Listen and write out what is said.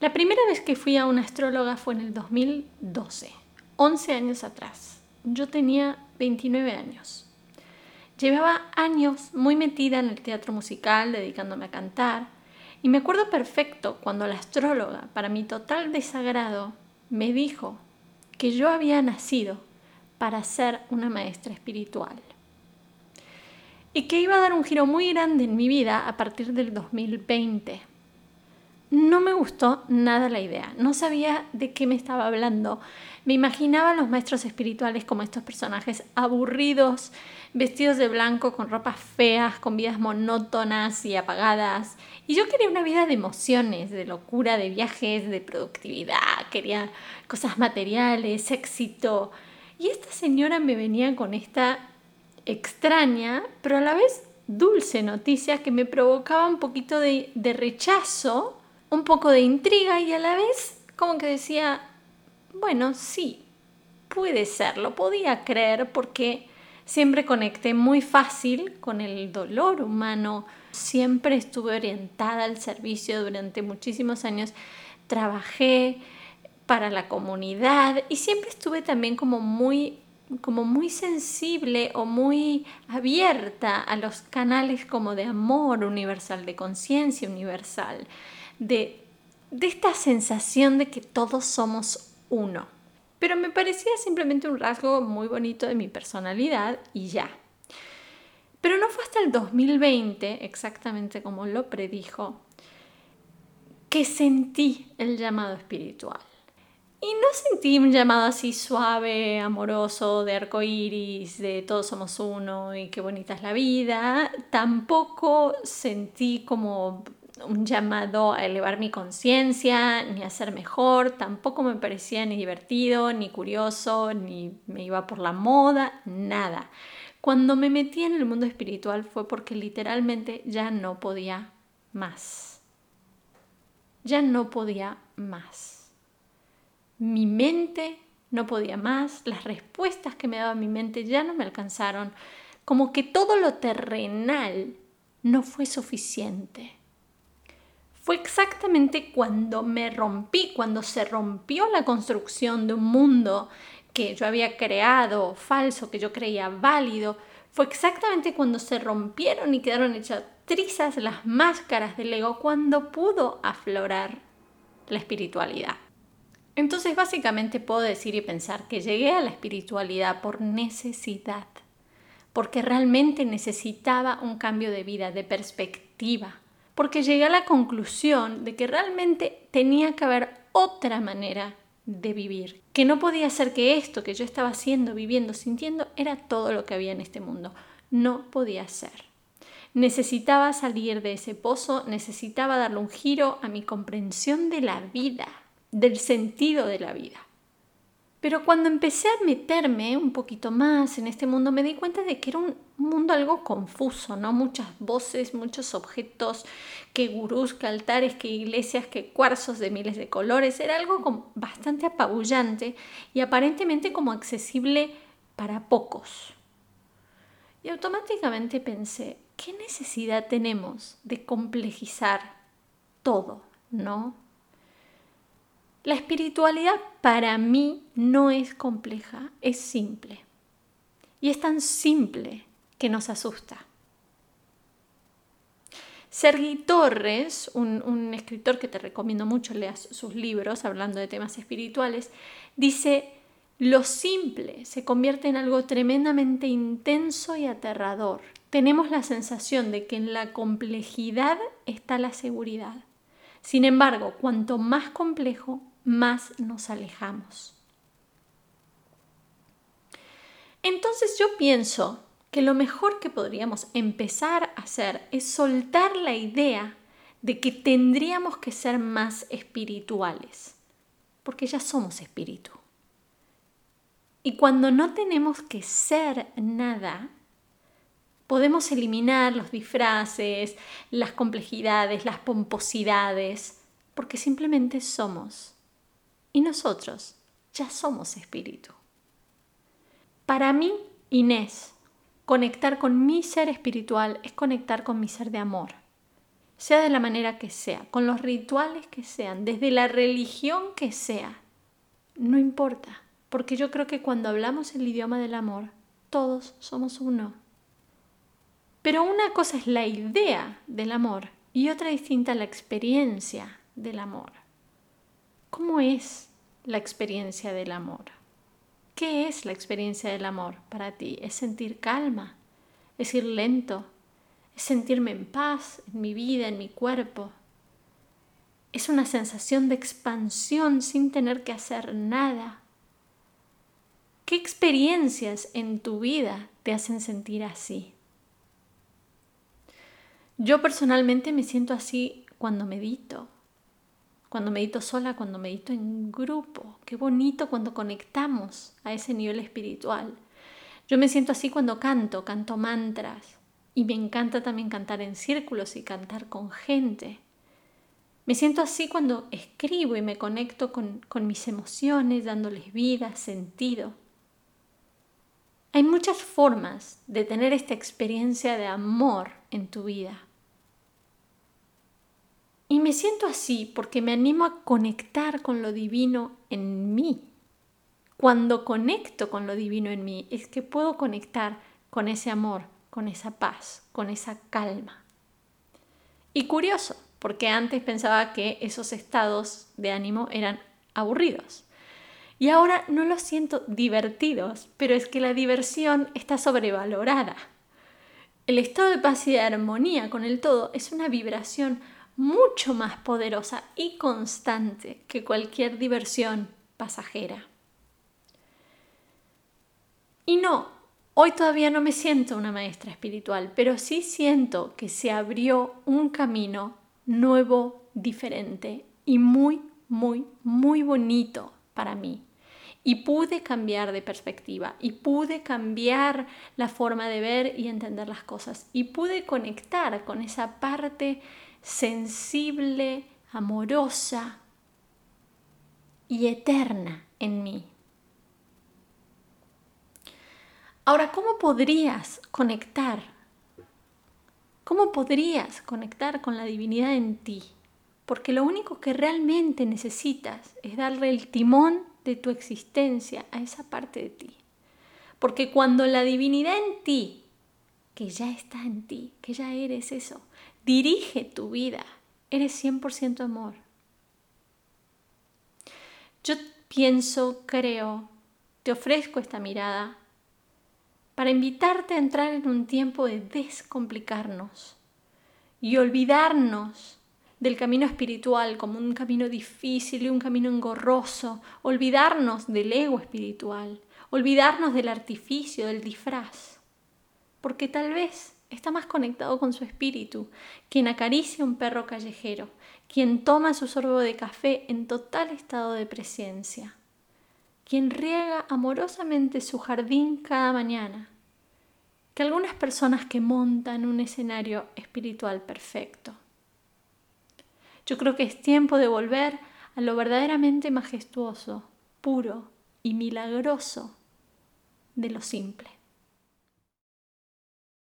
La primera vez que fui a una astróloga fue en el 2012, 11 años atrás. Yo tenía 29 años. Llevaba años muy metida en el teatro musical, dedicándome a cantar, y me acuerdo perfecto cuando la astróloga, para mi total desagrado, me dijo que yo había nacido para ser una maestra espiritual y que iba a dar un giro muy grande en mi vida a partir del 2020. No me gustó nada la idea, no sabía de qué me estaba hablando. Me imaginaba a los maestros espirituales como estos personajes aburridos, vestidos de blanco, con ropas feas, con vidas monótonas y apagadas. Y yo quería una vida de emociones, de locura, de viajes, de productividad, quería cosas materiales, éxito. Y esta señora me venía con esta extraña, pero a la vez dulce noticia que me provocaba un poquito de, de rechazo un poco de intriga y a la vez como que decía, bueno, sí, puede ser, lo podía creer porque siempre conecté muy fácil con el dolor humano, siempre estuve orientada al servicio durante muchísimos años, trabajé para la comunidad y siempre estuve también como muy como muy sensible o muy abierta a los canales como de amor universal, de conciencia universal de, esta sensación de que todos somos uno. Pero me parecía simplemente un rasgo muy bonito de mi personalidad y ya. Pero no fue hasta el 2020, exactamente como lo predijo, que sentí el llamado espiritual. Y no sentí un llamado así suave, amoroso, de arco iris, de todos somos uno y qué bonita es la vida. Tampoco sentí como un llamado a elevar mi conciencia, ni a ser mejor, tampoco me parecía ni divertido, ni curioso, ni me iba por la moda, nada. Cuando me metí en el mundo espiritual fue porque literalmente ya no podía más. Ya no podía más. Mi mente no podía más, las respuestas que me daba mi mente ya no me alcanzaron, como que todo lo terrenal no fue suficiente fue exactamente cuando me rompí, cuando se rompió la construcción de un mundo que yo había creado falso, que yo creía válido, fue exactamente cuando se rompieron y quedaron hechas trizas las máscaras del ego, cuando pudo aflorar la espiritualidad. Entonces básicamente puedo decir y pensar que llegué a la espiritualidad por necesidad, porque realmente necesitaba un cambio de vida, de perspectiva, porque llegué a la conclusión de que realmente tenía que haber otra manera de vivir, que no podía ser que esto que yo estaba haciendo, viviendo, sintiendo, era todo lo que había en este mundo. No podía ser. Necesitaba salir de ese pozo, necesitaba darle un giro a mi comprensión de la vida, del sentido de la vida. Pero cuando empecé a meterme un poquito más en este mundo, me di cuenta de que era un mundo algo confuso, ¿no? Muchas voces, muchos objetos, que gurús, que altares, que iglesias, que cuarzos de miles de colores. Era algo bastante apabullante y aparentemente como accesible para pocos. Y automáticamente pensé, ¿qué necesidad tenemos de complejizar todo, ¿no? La espiritualidad para mí no es compleja, es simple. Y es tan simple que nos asusta. Sergi Torres, un, escritor que te recomiendo mucho, leas sus libros hablando de temas espirituales, dice, lo simple se convierte en algo tremendamente intenso y aterrador. Tenemos la sensación de que en la complejidad está la seguridad. Sin embargo, cuanto más complejo, más nos alejamos. Entonces yo pienso que lo mejor que podríamos empezar a hacer es soltar la idea de que tendríamos que ser más espirituales, porque ya somos espíritu. Y cuando no tenemos que ser nada, podemos eliminar los disfraces, las complejidades, las pomposidades, porque simplemente somos y nosotros ya somos espíritu. Para mí, Inés, conectar con mi ser espiritual es conectar con mi ser de amor. sea de la manera que sea, con los rituales que sean, desde la religión que sea, no importa, porque yo creo que cuando hablamos el idioma del amor, todos somos uno. Pero una cosa es la idea del amor y otra distinta la experiencia del amor. ¿Cómo es la experiencia del amor? ¿Qué es la experiencia del amor para ti? ¿Es sentir calma? ¿Es ir lento? ¿Es sentirme en paz en mi vida, en mi cuerpo? Es una sensación de expansión sin tener que hacer nada. ¿Qué experiencias en tu vida te hacen sentir así? Yo personalmente me siento así cuando medito, cuando medito sola, cuando medito en grupo. Qué bonito cuando conectamos a ese nivel espiritual. Yo me siento así cuando canto, canto mantras. Y me encanta también cantar en círculos y cantar con gente. Me siento así cuando escribo y me conecto con, con mis emociones, dándoles vida, sentido. Hay muchas formas de tener esta experiencia de amor en tu vida. Me siento así porque me animo a conectar con lo divino en mí. Cuando conecto con lo divino en mí es que puedo conectar con ese amor, con esa paz, con esa calma. Y curioso, porque antes pensaba que esos estados de ánimo eran aburridos. Y ahora no los siento divertidos, pero es que la diversión está sobrevalorada. El estado de paz y de armonía con el todo es una vibración mucho más poderosa y constante que cualquier diversión pasajera. Y no, hoy todavía no me siento una maestra espiritual, pero sí siento que se abrió un camino nuevo, diferente y muy, muy, muy bonito para mí. Y pude cambiar de perspectiva y pude cambiar la forma de ver y entender las cosas y pude conectar con esa parte sensible, amorosa y eterna en mí. Ahora, ¿cómo podrías conectar? ¿Cómo podrías conectar con la divinidad en ti? Porque lo único que realmente necesitas es darle el timón de tu existencia a esa parte de ti. Porque cuando la divinidad en ti, que ya está en ti, que ya eres eso, dirige tu vida. Eres 100% amor. Yo pienso, creo, te ofrezco esta mirada para invitarte a entrar en un tiempo de descomplicarnos y olvidarnos del camino espiritual como un camino difícil y un camino engorroso, olvidarnos del ego espiritual, olvidarnos del artificio, del disfraz, porque tal vez está más conectado con su espíritu, quien acaricia un perro callejero, quien toma su sorbo de café en total estado de presencia, quien riega amorosamente su jardín cada mañana, que algunas personas que montan un escenario espiritual perfecto. Yo creo que es tiempo de volver a lo verdaderamente majestuoso, puro y milagroso de lo simple.